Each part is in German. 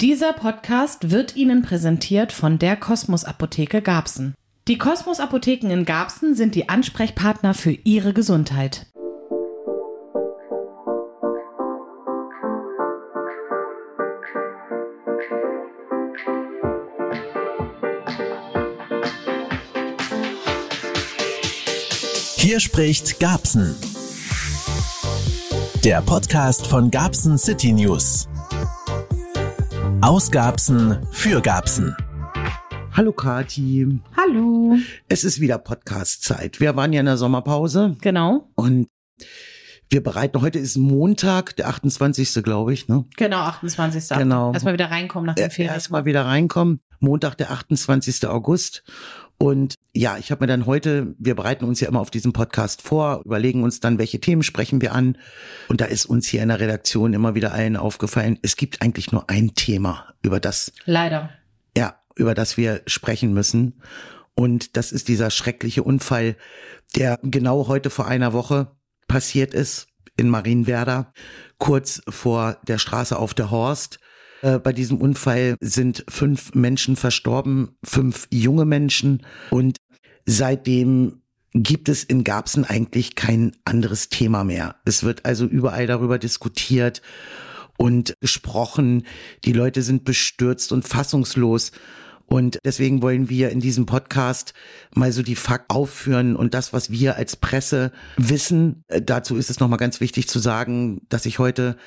Dieser Podcast wird Ihnen präsentiert von der Kosmos Apotheke Garbsen. Die Kosmos Apotheken in Garbsen sind die Ansprechpartner für Ihre Gesundheit. Hier spricht Gabsen. Der Podcast von Gabsen City News. Aus Gabsen für Gabsen. Hallo Kati. Hallo. Es ist wieder Podcast-Zeit. Wir waren ja in der Sommerpause Genau. und wir bereiten, heute ist Montag, der 28. glaube ich, ne? Genau, 28. Genau. Erstmal wieder reinkommen nach den Ferien. Erstmal wieder reinkommen. Montag, der 28. August. Und ja, ich habe mir dann heute, wir bereiten uns ja immer auf diesen Podcast vor, überlegen uns dann, welche Themen sprechen wir an. Und da ist uns hier in der Redaktion immer wieder allen aufgefallen, es gibt eigentlich nur ein Thema, über das, Leider. ja, über das wir sprechen müssen. Und das ist dieser schreckliche Unfall, der genau heute vor einer Woche passiert ist in Marienwerder, kurz vor der Straße auf der Horst. Äh, Bei diesem Unfall sind fünf Menschen verstorben, fünf junge Menschen. Und seitdem gibt es in Garbsen eigentlich kein anderes Thema mehr. Es wird also überall darüber diskutiert und gesprochen. Die Leute sind bestürzt und fassungslos. Und deswegen wollen wir in diesem Podcast mal so die Fakten aufführen und das, was wir als Presse wissen. Äh, Dazu ist es nochmal ganz wichtig zu sagen, dass ich heute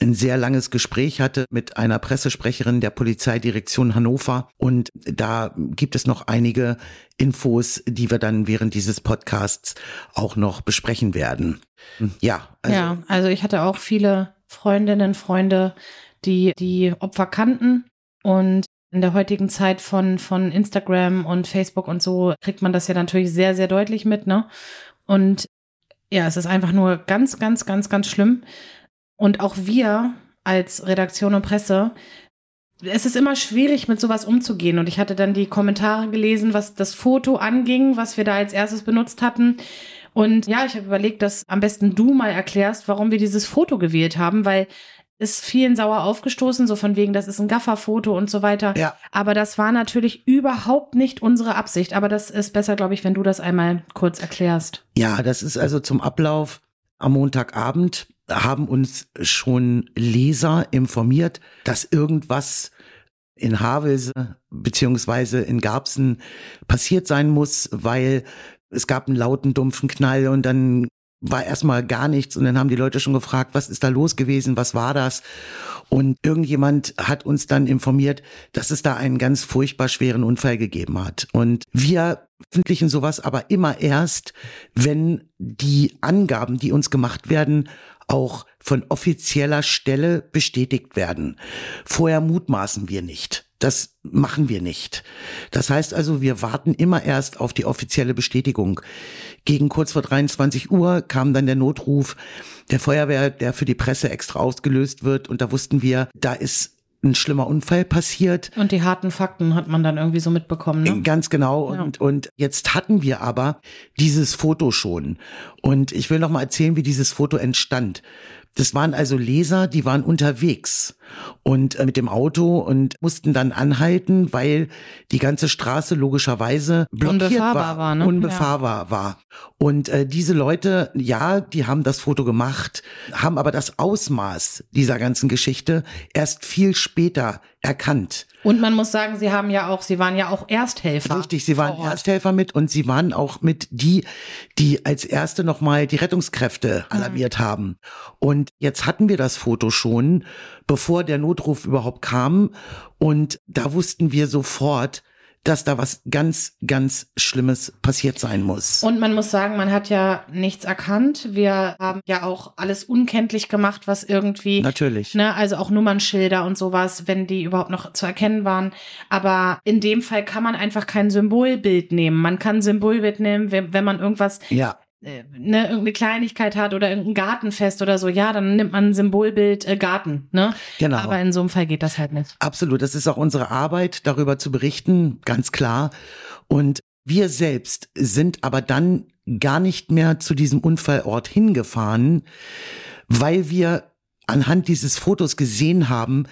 ein sehr langes Gespräch hatte mit einer Pressesprecherin der Polizeidirektion Hannover. Und da gibt es noch einige Infos, die wir dann während dieses Podcasts auch noch besprechen werden. Ja, also ja, also ich hatte auch viele Freundinnen, Freunde, die die Opfer kannten und in der heutigen Zeit von, von Instagram und Facebook und so kriegt man das ja natürlich sehr, sehr deutlich mit, ne? Und ja, es ist einfach nur ganz, ganz, ganz, ganz schlimm. Und auch wir als Redaktion und Presse, es ist immer schwierig, mit sowas umzugehen. Und ich hatte dann die Kommentare gelesen, was das Foto anging, was wir da als erstes benutzt hatten. Und ja, ich habe überlegt, dass am besten du mal erklärst, warum wir dieses Foto gewählt haben, weil ist vielen sauer aufgestoßen, so von wegen, das ist ein Gafferfoto und so weiter. Ja. Aber das war natürlich überhaupt nicht unsere Absicht. Aber das ist besser, glaube ich, wenn du das einmal kurz erklärst. Ja, das ist also zum Ablauf am Montagabend haben uns schon Leser informiert, dass irgendwas in Havelse beziehungsweise in Garbsen passiert sein muss, weil es gab einen lauten, dumpfen Knall und dann war erstmal gar nichts und dann haben die Leute schon gefragt, was ist da los gewesen, was war das? Und irgendjemand hat uns dann informiert, dass es da einen ganz furchtbar schweren Unfall gegeben hat. Und wir veröffentlichen sowas aber immer erst, wenn die Angaben, die uns gemacht werden, auch von offizieller Stelle bestätigt werden. Vorher mutmaßen wir nicht. Das machen wir nicht. Das heißt also, wir warten immer erst auf die offizielle Bestätigung. Gegen kurz vor 23 Uhr kam dann der Notruf der Feuerwehr, der für die Presse extra ausgelöst wird. Und da wussten wir, da ist ein schlimmer Unfall passiert. Und die harten Fakten hat man dann irgendwie so mitbekommen, ne? Ganz genau. Ja. Und, und jetzt hatten wir aber dieses Foto schon. Und ich will noch mal erzählen, wie dieses Foto entstand. Das waren also Leser, die waren unterwegs und äh, mit dem Auto und mussten dann anhalten, weil die ganze Straße logischerweise blockiert Unbefahrbar war, war, ne? unbefahrbar war. Und äh, diese Leute, ja, die haben das Foto gemacht, haben aber das Ausmaß dieser ganzen Geschichte erst viel später erkannt. Und man muss sagen, sie haben ja auch, sie waren ja auch Ersthelfer. Richtig, sie waren. Ersthelfer mit und sie waren auch mit die, die als erste nochmal die Rettungskräfte Mhm. alarmiert haben. Und jetzt hatten wir das Foto schon, bevor der Notruf überhaupt kam. Und da wussten wir sofort, dass da was ganz, ganz Schlimmes passiert sein muss. Und man muss sagen, man hat ja nichts erkannt. Wir haben ja auch alles unkenntlich gemacht, was irgendwie, Natürlich. ne, also auch Nummernschilder und sowas, wenn die überhaupt noch zu erkennen waren. Aber in dem Fall kann man einfach kein Symbolbild nehmen. Man kann ein Symbolbild nehmen, wenn, wenn man irgendwas Ja, ne, irgendeine Kleinigkeit hat oder irgendein Gartenfest oder so, ja, dann nimmt man ein Symbolbild äh, Garten, ne? Genau. Aber in so einem Fall geht das halt nicht. Absolut. Das ist auch unsere Arbeit, darüber zu berichten, ganz klar. Und wir selbst sind aber dann gar nicht mehr zu diesem Unfallort hingefahren, weil wir anhand dieses Fotos gesehen haben,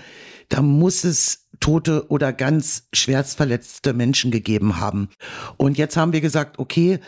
da muss es tote oder ganz schwerstverletzte Menschen gegeben haben. Und jetzt haben wir gesagt, okay,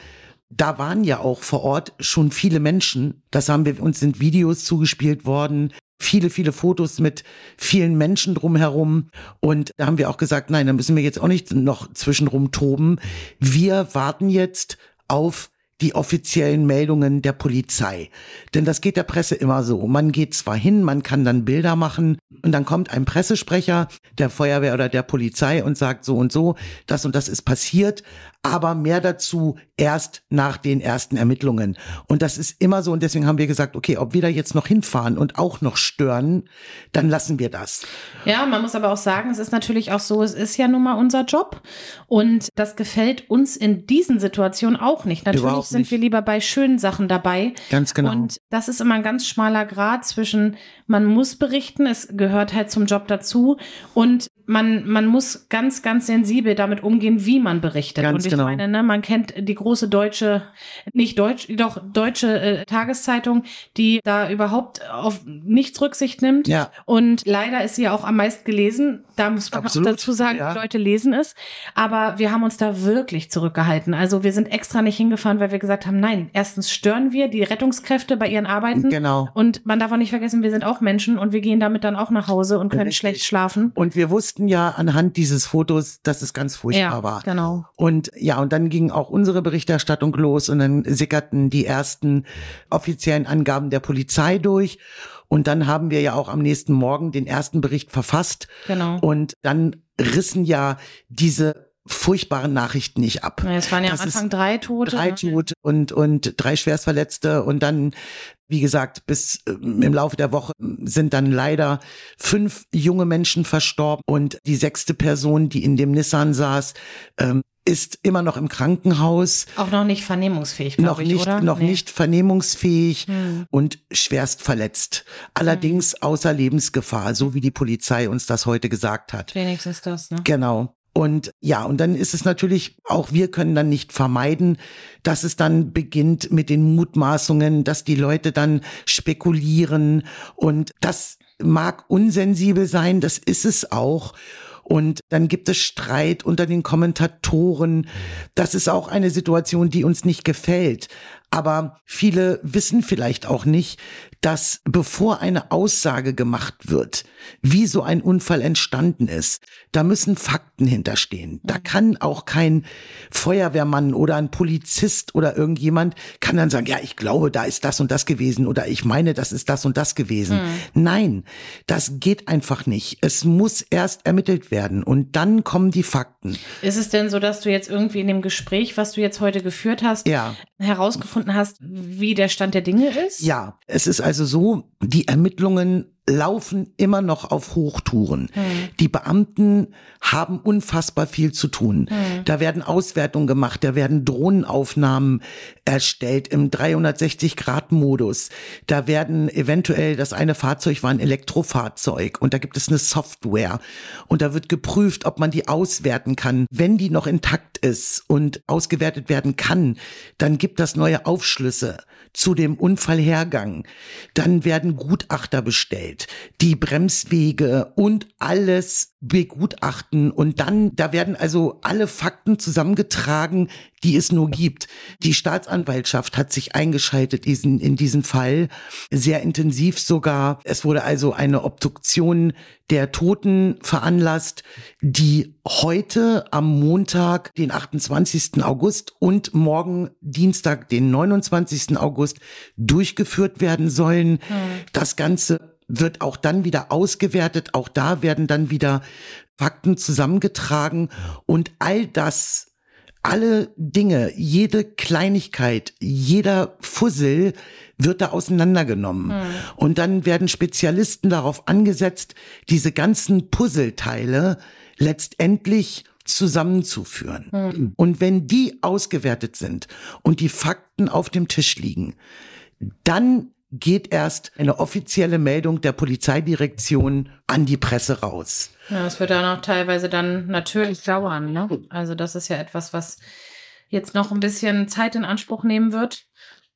da waren ja auch vor Ort schon viele Menschen. Das haben wir, uns sind Videos zugespielt worden. Viele, viele Fotos mit vielen Menschen drumherum. Und da haben wir auch gesagt, nein, da müssen wir jetzt auch nicht noch zwischenrum toben. Wir warten jetzt auf die offiziellen Meldungen der Polizei. Denn das geht der Presse immer so. Man geht zwar hin, man kann dann Bilder machen und dann kommt ein Pressesprecher der Feuerwehr oder der Polizei und sagt so und so, das und das ist passiert, aber mehr dazu erst nach den ersten Ermittlungen. Und das ist immer so und deswegen haben wir gesagt, okay, ob wir da jetzt noch hinfahren und auch noch stören, dann lassen wir das. Ja, man muss aber auch sagen, es ist natürlich auch so, es ist ja nun mal unser Job und das gefällt uns in diesen Situationen auch nicht. Natürlich Überhaupt sind nicht. wir lieber bei schönen Sachen dabei. Ganz genau. Und das ist immer ein ganz schmaler Grad zwischen, man muss berichten, es gehört halt zum Job dazu und man, man muss ganz, ganz sensibel damit umgehen, wie man berichtet. Ganz und ich genau. meine, ne, man kennt die große deutsche, nicht deutsch, doch deutsche äh, Tageszeitung, die da überhaupt auf nichts Rücksicht nimmt. Ja. Und leider ist sie ja auch am meisten gelesen. Da muss man Absolut. auch dazu sagen, ja. Leute lesen es. Aber wir haben uns da wirklich zurückgehalten. Also wir sind extra nicht hingefahren, weil wir gesagt haben, nein, erstens stören wir die Rettungskräfte bei ihren Arbeiten. Genau. Und man darf auch nicht vergessen, wir sind auch Menschen und wir gehen damit dann auch nach Hause und können Richtig. schlecht schlafen. Und wir wussten, wussten ja anhand dieses Fotos, dass es ganz furchtbar ja, war. Genau. Und ja, und dann ging auch unsere Berichterstattung los und dann sickerten die ersten offiziellen Angaben der Polizei durch. Und dann haben wir ja auch am nächsten Morgen den ersten Bericht verfasst. Genau. Und dann rissen ja diese furchtbaren Nachrichten nicht ab. Ja, es waren ja das am Anfang drei Tote. Drei ne? Tote und, und drei Schwerstverletzte und dann, wie gesagt, bis äh, im Laufe der Woche sind dann leider fünf junge Menschen verstorben und die sechste Person, die in dem Nissan saß, ähm, ist immer noch im Krankenhaus. Auch noch nicht vernehmungsfähig, noch ich, nicht, oder? Noch nee. nicht vernehmungsfähig hm. und schwerst verletzt. Allerdings hm. außer Lebensgefahr, so wie die Polizei uns das heute gesagt hat. Wenigstens das, ne? Genau. Und ja, und dann ist es natürlich, auch wir können dann nicht vermeiden, dass es dann beginnt mit den Mutmaßungen, dass die Leute dann spekulieren und das mag unsensibel sein, das ist es auch. Und dann gibt es Streit unter den Kommentatoren. Das ist auch eine Situation, die uns nicht gefällt. Aber viele wissen vielleicht auch nicht, dass bevor eine Aussage gemacht wird, wie so ein Unfall entstanden ist, da müssen Fakten hinterstehen. Da mhm. kann auch kein Feuerwehrmann oder ein Polizist oder irgendjemand kann dann sagen, ja, ich glaube, da ist das und das gewesen oder ich meine, das ist das und das gewesen. Mhm. Nein, das geht einfach nicht. Es muss erst ermittelt werden und dann kommen die Fakten. Ist es denn so, dass du jetzt irgendwie in dem Gespräch, was du jetzt heute geführt hast, ja. Herausgefunden hast, wie der Stand der Dinge ist? Ja, es ist also so, die Ermittlungen laufen immer noch auf Hochtouren. Hm. Die Beamten haben unfassbar viel zu tun. Hm. Da werden Auswertungen gemacht, da werden Drohnenaufnahmen erstellt im 360-Grad-Modus. Da werden eventuell, das eine Fahrzeug war ein Elektrofahrzeug und da gibt es eine Software und da wird geprüft, ob man die auswerten kann. Wenn die noch intakt ist und ausgewertet werden kann, dann gibt das neue Aufschlüsse zu dem Unfallhergang. Dann werden Gutachter bestellt, die Bremswege und alles begutachten und dann, da werden also alle Fakten zusammengetragen, die es nur gibt. Die Staatsanwaltschaft hat sich eingeschaltet in, in diesen Fall, sehr intensiv sogar. Es wurde also eine Obduktion der Toten veranlasst, die heute am Montag, den 28. August und morgen Dienstag, den 29. August durchgeführt werden sollen. Mhm. Das Ganze wird auch dann wieder ausgewertet. Auch da werden dann wieder Fakten zusammengetragen und all das alle Dinge, jede Kleinigkeit, jeder Fussel wird da auseinandergenommen. Mhm. Und dann werden Spezialisten darauf angesetzt, diese ganzen Puzzleteile letztendlich zusammenzuführen. Mhm. Und wenn die ausgewertet sind und die Fakten auf dem Tisch liegen, dann geht erst eine offizielle Meldung der Polizeidirektion an die Presse raus. Ja, es wird dann auch teilweise dann natürlich dauern. Ne? Also das ist ja etwas, was jetzt noch ein bisschen Zeit in Anspruch nehmen wird.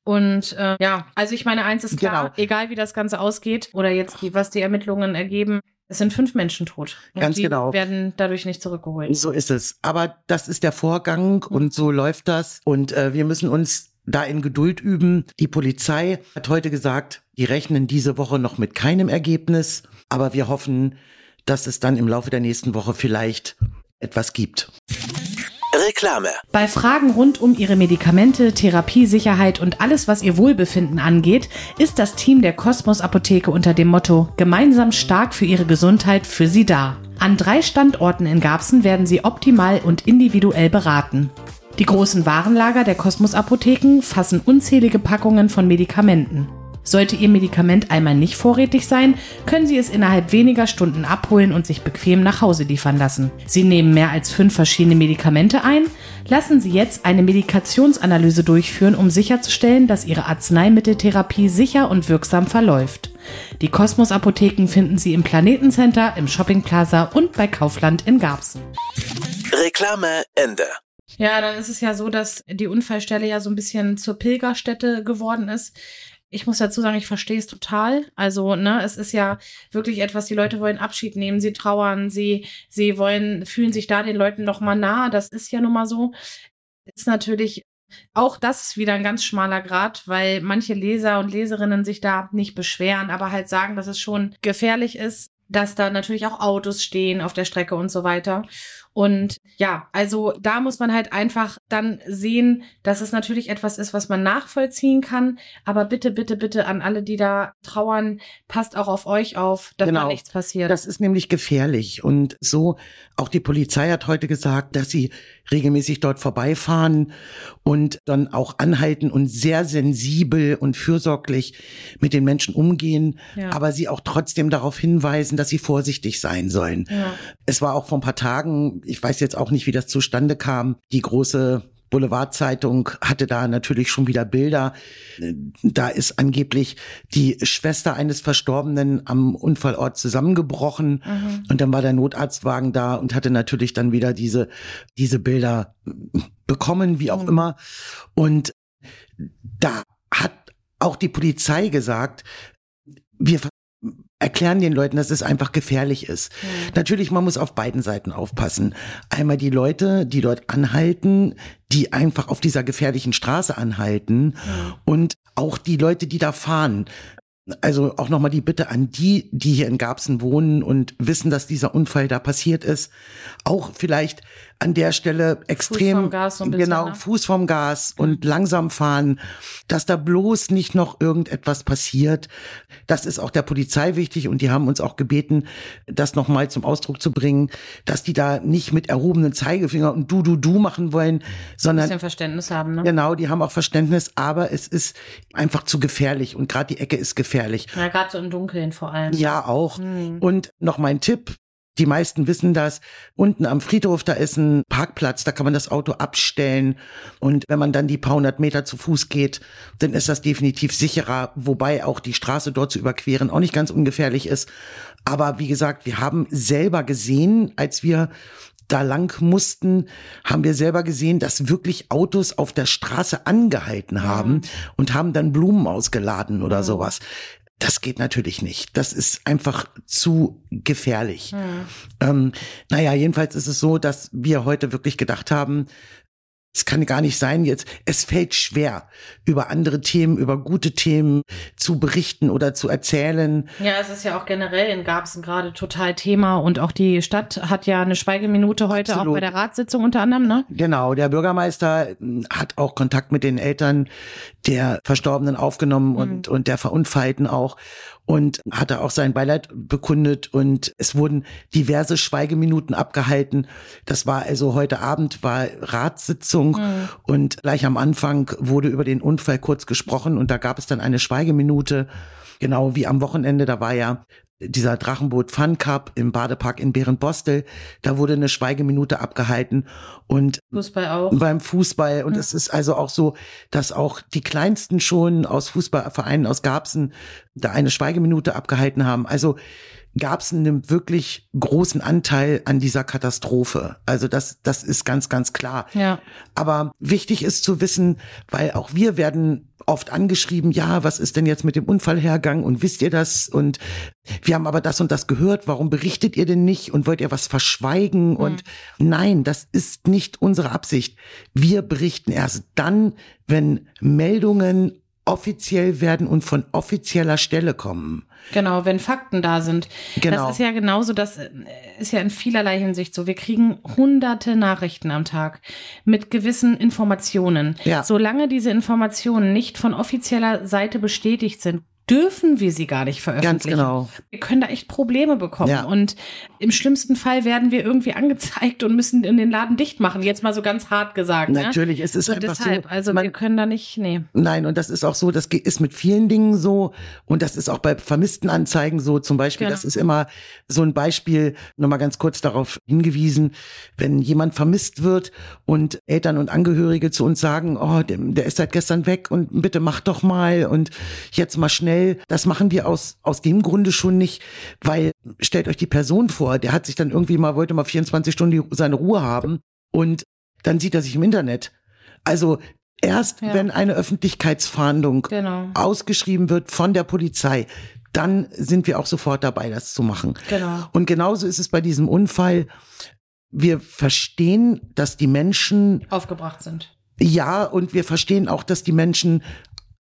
Und äh, ja, also ich meine, eins ist klar, genau. egal wie das Ganze ausgeht oder jetzt die, was die Ermittlungen ergeben, Es sind fünf Menschen tot. Und Ganz die genau. werden dadurch nicht zurückgeholt. So ist es. Aber das ist der Vorgang und so läuft das. Und äh, wir müssen uns da in Geduld üben. Die Polizei hat heute gesagt, die rechnen diese Woche noch mit keinem Ergebnis. Aber wir hoffen, dass es dann im Laufe der nächsten Woche vielleicht etwas gibt. Reklame. Bei Fragen rund um Ihre Medikamente, Therapiesicherheit und alles, was Ihr Wohlbefinden angeht, ist das Team der Kosmos Apotheke unter dem Motto Gemeinsam stark für Ihre Gesundheit für Sie da. An drei Standorten in Garbsen werden Sie optimal und individuell beraten. Die großen Warenlager der Kosmos Apotheken fassen unzählige Packungen von Medikamenten. Sollte Ihr Medikament einmal nicht vorrätig sein, können Sie es innerhalb weniger Stunden abholen und sich bequem nach Hause liefern lassen. Sie nehmen mehr als fünf verschiedene Medikamente ein? Lassen Sie jetzt eine Medikationsanalyse durchführen, um sicherzustellen, dass Ihre Arzneimitteltherapie sicher und wirksam verläuft. Die Kosmos Apotheken finden Sie im Planetencenter, im Shopping Plaza und bei Kaufland in Garbsen. Reklame Ende. Ja, dann ist es ja so, dass die Unfallstelle ja so ein bisschen zur Pilgerstätte geworden ist ich muss dazu sagen, ich verstehe es total. Also, ne, es ist ja wirklich etwas, die Leute wollen Abschied nehmen, sie trauern, sie, sie wollen, fühlen sich da den Leuten noch mal nah. Das ist ja nun mal so. Ist natürlich auch das ist wieder ein ganz schmaler Grad, weil manche Leser und Leserinnen sich da nicht beschweren, aber halt sagen, dass es schon gefährlich ist, dass da natürlich auch Autos stehen auf der Strecke und so weiter. Und ja, also da muss man halt einfach dann sehen, dass es natürlich etwas ist, was man nachvollziehen kann. Aber bitte, bitte, bitte an alle, die da trauern, passt auch auf euch auf, dass genau. da nichts passiert. Das ist nämlich gefährlich. Und so, auch die Polizei hat heute gesagt, dass sie regelmäßig dort vorbeifahren und dann auch anhalten und sehr sensibel und fürsorglich mit den Menschen umgehen, ja. aber sie auch trotzdem darauf hinweisen, dass sie vorsichtig sein sollen. Ja. Es war auch vor ein paar Tagen ich weiß jetzt auch nicht, wie das zustande kam. Die große Boulevardzeitung hatte da natürlich schon wieder Bilder. Da ist angeblich die Schwester eines Verstorbenen am Unfallort zusammengebrochen mhm. und dann war der Notarztwagen da und hatte natürlich dann wieder diese, diese Bilder bekommen, wie auch mhm. immer. Und da hat auch die Polizei gesagt, wir erklären den Leuten, dass es einfach gefährlich ist. Mhm. Natürlich, man muss auf beiden Seiten aufpassen. Einmal die Leute, die dort anhalten, die einfach auf dieser gefährlichen Straße anhalten mhm. und auch die Leute, die da fahren. Also auch nochmal die Bitte an die, die hier in Garbsen wohnen und wissen, dass dieser Unfall da passiert ist, auch vielleicht an der Stelle extrem Fuß vom Gas ein bisschen, genau ne? Fuß vom Gas und langsam fahren, dass da bloß nicht noch irgendetwas passiert. Das ist auch der Polizei wichtig und die haben uns auch gebeten, das nochmal zum Ausdruck zu bringen, dass die da nicht mit erhobenen Zeigefinger und du du du machen wollen, sondern ein bisschen Verständnis haben. Ne? Genau, die haben auch Verständnis, aber es ist einfach zu gefährlich und gerade die Ecke ist gefährlich. Ja, gerade so im Dunkeln vor allem. Ja, auch. Hm. Und noch mein Tipp, die meisten wissen das. Unten am Friedhof, da ist ein Parkplatz, da kann man das Auto abstellen. Und wenn man dann die paar hundert Meter zu Fuß geht, dann ist das definitiv sicherer. Wobei auch die Straße dort zu überqueren auch nicht ganz ungefährlich ist. Aber wie gesagt, wir haben selber gesehen, als wir da lang mussten, haben wir selber gesehen, dass wirklich Autos auf der Straße angehalten haben mhm. und haben dann Blumen ausgeladen oder mhm. sowas. Das geht natürlich nicht. Das ist einfach zu gefährlich. Hm. Ähm, naja, jedenfalls ist es so, dass wir heute wirklich gedacht haben, es kann gar nicht sein jetzt. Es fällt schwer, über andere Themen, über gute Themen zu berichten oder zu erzählen. Ja, es ist ja auch generell in Garbsen gerade total Thema und auch die Stadt hat ja eine Schweigeminute heute Absolut. auch bei der Ratssitzung unter anderem, ne? Genau, der Bürgermeister hm, hat auch Kontakt mit den Eltern der Verstorbenen aufgenommen mhm. und, und der Verunfallten auch und hatte auch sein Beileid bekundet und es wurden diverse Schweigeminuten abgehalten. Das war also heute Abend war Ratssitzung mhm. und gleich am Anfang wurde über den Unfall kurz gesprochen und da gab es dann eine Schweigeminute. Genau wie am Wochenende, da war ja dieser Drachenboot Fun Cup im Badepark in Bärenbostel, da wurde eine Schweigeminute abgehalten und Fußball auch. beim Fußball und ja. es ist also auch so, dass auch die kleinsten schon aus Fußballvereinen aus Garbsen da eine Schweigeminute abgehalten haben. Also Garbsen nimmt wirklich großen Anteil an dieser Katastrophe. Also das, das ist ganz, ganz klar. Ja. Aber wichtig ist zu wissen, weil auch wir werden oft angeschrieben, ja, was ist denn jetzt mit dem Unfallhergang und wisst ihr das? Und wir haben aber das und das gehört, warum berichtet ihr denn nicht und wollt ihr was verschweigen? Mhm. Und nein, das ist nicht unsere Absicht. Wir berichten erst dann, wenn Meldungen offiziell werden und von offizieller Stelle kommen. Genau, wenn Fakten da sind. Genau. Das ist ja genauso, das äh, ist ja in vielerlei Hinsicht so. Wir kriegen hunderte Nachrichten am Tag mit gewissen Informationen. Ja. Solange diese Informationen nicht von offizieller Seite bestätigt sind, dürfen wir sie gar nicht veröffentlichen. Ganz genau. Wir können da echt Probleme bekommen. Ja. Und im schlimmsten Fall werden wir irgendwie angezeigt und müssen in den Laden dicht machen. Jetzt mal so ganz hart gesagt. Ne? Natürlich, ne? es ist so einfach deshalb, so. Also man, wir können da nicht, nee. Nein, und das ist auch so, das ist mit vielen Dingen so. Und das ist auch bei vermissten Anzeigen so. Zum Beispiel, genau. das ist immer so ein Beispiel, nochmal ganz kurz darauf hingewiesen, wenn jemand vermisst wird und Eltern und Angehörige zu uns sagen, oh, der, der ist seit gestern weg und bitte mach doch mal und jetzt mal schnell schnell. Das machen wir aus, aus dem Grunde schon nicht, weil stellt euch die Person vor, der hat sich dann irgendwie mal, wollte mal 24 Stunden seine Ruhe haben und dann sieht er sich im Internet. Also erst ja. wenn eine Öffentlichkeitsfahndung genau. ausgeschrieben wird von der Polizei, dann sind wir auch sofort dabei, das zu machen. Genau. Und genauso ist es bei diesem Unfall. Wir verstehen, dass die Menschen aufgebracht sind. Ja, und wir verstehen auch, dass die Menschen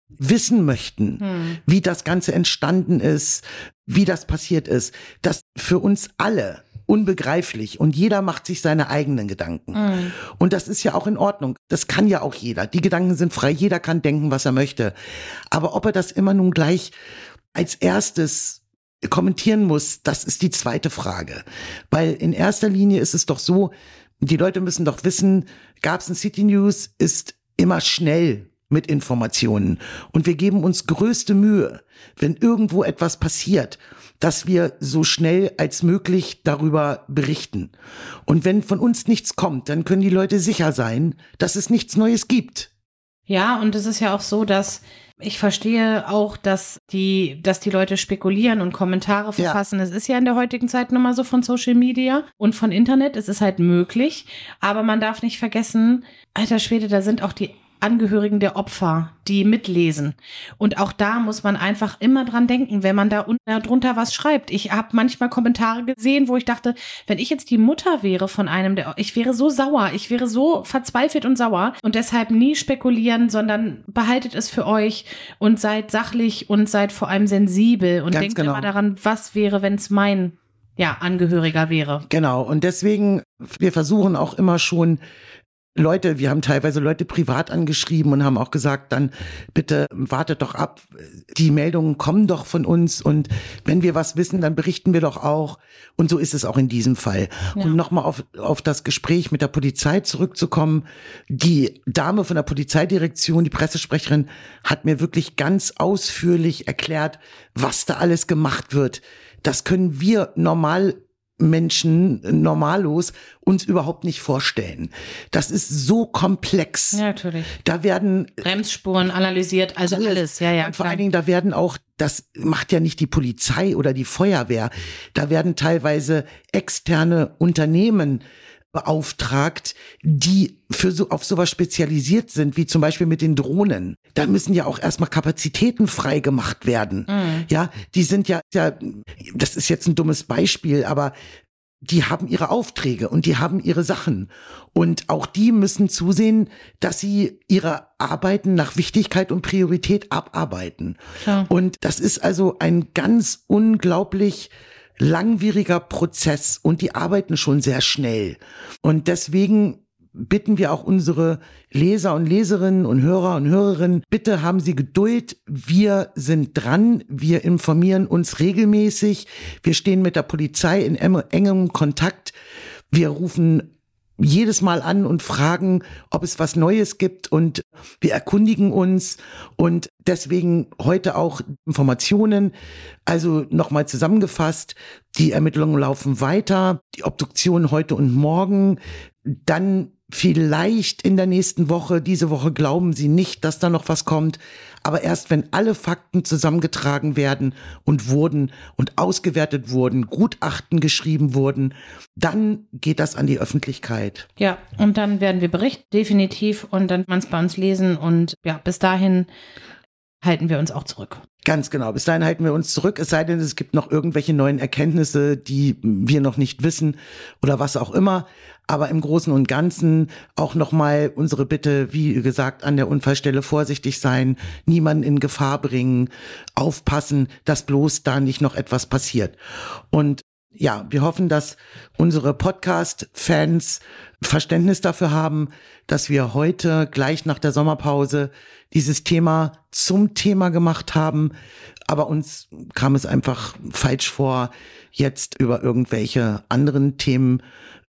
wissen möchten, hm. wie das Ganze entstanden ist, wie das passiert ist. Das für uns alle unbegreiflich und jeder macht sich seine eigenen Gedanken. Hm. Und das ist ja auch in Ordnung. Das kann ja auch jeder. Die Gedanken sind frei. Jeder kann denken, was er möchte. Aber ob er das immer nun gleich als erstes kommentieren muss, das ist die zweite Frage. Weil in erster Linie ist es doch so, die Leute müssen doch wissen, gab's ein City News ist immer schnell mit Informationen. Und wir geben uns größte Mühe, wenn irgendwo etwas passiert, dass wir so schnell als möglich darüber berichten. Und wenn von uns nichts kommt, dann können die Leute sicher sein, dass es nichts Neues gibt. Ja, und es ist ja auch so, dass ich verstehe auch, dass die, dass die Leute spekulieren und Kommentare verfassen. Ja. Es ist ja in der heutigen Zeit nun mal so von Social Media und von Internet. Es ist halt möglich. Aber man darf nicht vergessen, alter Schwede, da sind auch die Angehörigen der Opfer, die mitlesen. Und auch da muss man einfach immer dran denken, wenn man da drunter was schreibt. Ich habe manchmal Kommentare gesehen, wo ich dachte, wenn ich jetzt die Mutter wäre von einem der, ich wäre so sauer, ich wäre so verzweifelt und sauer und deshalb nie spekulieren, sondern behaltet es für euch und seid sachlich und seid vor allem sensibel und Ganz denkt genau. immer daran, was wäre, wenn es mein ja, Angehöriger wäre. Genau. Und deswegen, wir versuchen auch immer schon Leute, wir haben teilweise Leute privat angeschrieben und haben auch gesagt, dann bitte wartet doch ab, die Meldungen kommen doch von uns und wenn wir was wissen, dann berichten wir doch auch. Und so ist es auch in diesem Fall. Ja. Und nochmal auf, auf das Gespräch mit der Polizei zurückzukommen. Die Dame von der Polizeidirektion, die Pressesprecherin, hat mir wirklich ganz ausführlich erklärt, was da alles gemacht wird. Das können wir normal Menschen normalos uns überhaupt nicht vorstellen. Das ist so komplex. Ja, natürlich. Da werden Bremsspuren analysiert, also alles, alles. ja, ja. Und vor allen Dingen, da werden auch, das macht ja nicht die Polizei oder die Feuerwehr, da werden teilweise externe Unternehmen beauftragt, die für so auf sowas spezialisiert sind, wie zum Beispiel mit den Drohnen. Da müssen ja auch erstmal Kapazitäten frei gemacht werden. Mhm. Ja, die sind ja, ja, das ist jetzt ein dummes Beispiel, aber die haben ihre Aufträge und die haben ihre Sachen. Und auch die müssen zusehen, dass sie ihre Arbeiten nach Wichtigkeit und Priorität abarbeiten. Ja. Und das ist also ein ganz unglaublich langwieriger Prozess und die arbeiten schon sehr schnell. Und deswegen bitten wir auch unsere Leser und Leserinnen und Hörer und Hörerinnen, bitte haben Sie Geduld. Wir sind dran. Wir informieren uns regelmäßig. Wir stehen mit der Polizei in engem Kontakt. Wir rufen jedes Mal an und fragen, ob es was Neues gibt und wir erkundigen uns und deswegen heute auch Informationen. Also nochmal zusammengefasst, die Ermittlungen laufen weiter, die Obduktion heute und morgen. Dann vielleicht in der nächsten Woche, diese Woche glauben sie nicht, dass da noch was kommt, aber erst wenn alle Fakten zusammengetragen werden und wurden und ausgewertet wurden, Gutachten geschrieben wurden, dann geht das an die Öffentlichkeit. Ja, und dann werden wir berichten, definitiv, und dann man es bei uns lesen und ja, bis dahin halten wir uns auch zurück. Ganz genau. Bis dahin halten wir uns zurück, es sei denn, es gibt noch irgendwelche neuen Erkenntnisse, die wir noch nicht wissen oder was auch immer. Aber im Großen und Ganzen auch nochmal unsere Bitte, wie gesagt, an der Unfallstelle vorsichtig sein, niemanden in Gefahr bringen, aufpassen, dass bloß da nicht noch etwas passiert. Und ja, wir hoffen, dass unsere Podcast-Fans Verständnis dafür haben, dass wir heute gleich nach der Sommerpause dieses Thema zum Thema gemacht haben. Aber uns kam es einfach falsch vor, jetzt über irgendwelche anderen Themen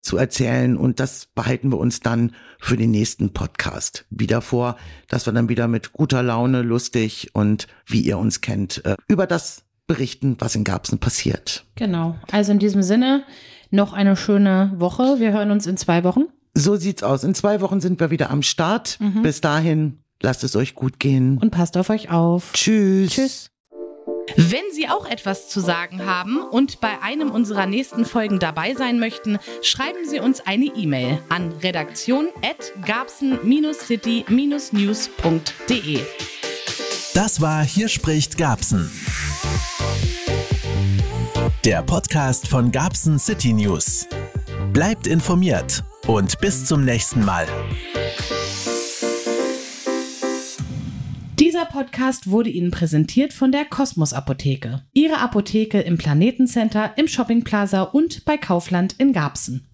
zu erzählen. Und das behalten wir uns dann für den nächsten Podcast wieder vor, dass wir dann wieder mit guter Laune, lustig und wie ihr uns kennt, äh, über das berichten, was in Garbsen passiert. Genau. Also in diesem Sinne noch eine schöne Woche. Wir hören uns in zwei Wochen. So sieht's aus. In zwei Wochen sind wir wieder am Start. Mhm. Bis dahin, lasst es euch gut gehen. Und passt auf euch auf. Tschüss. Tschüss. Wenn Sie auch etwas zu sagen haben und bei einem unserer nächsten Folgen dabei sein möchten, schreiben Sie uns eine E-Mail an redaktion@garbsen-city-news.de. Das war Hier spricht Garbsen. Der Podcast von Garbsen City News. Bleibt informiert und bis zum nächsten Mal. Dieser Podcast wurde Ihnen präsentiert von der Kosmos Apotheke. Ihre Apotheke im Planetencenter, im Shopping Plaza und bei Kaufland in Garbsen.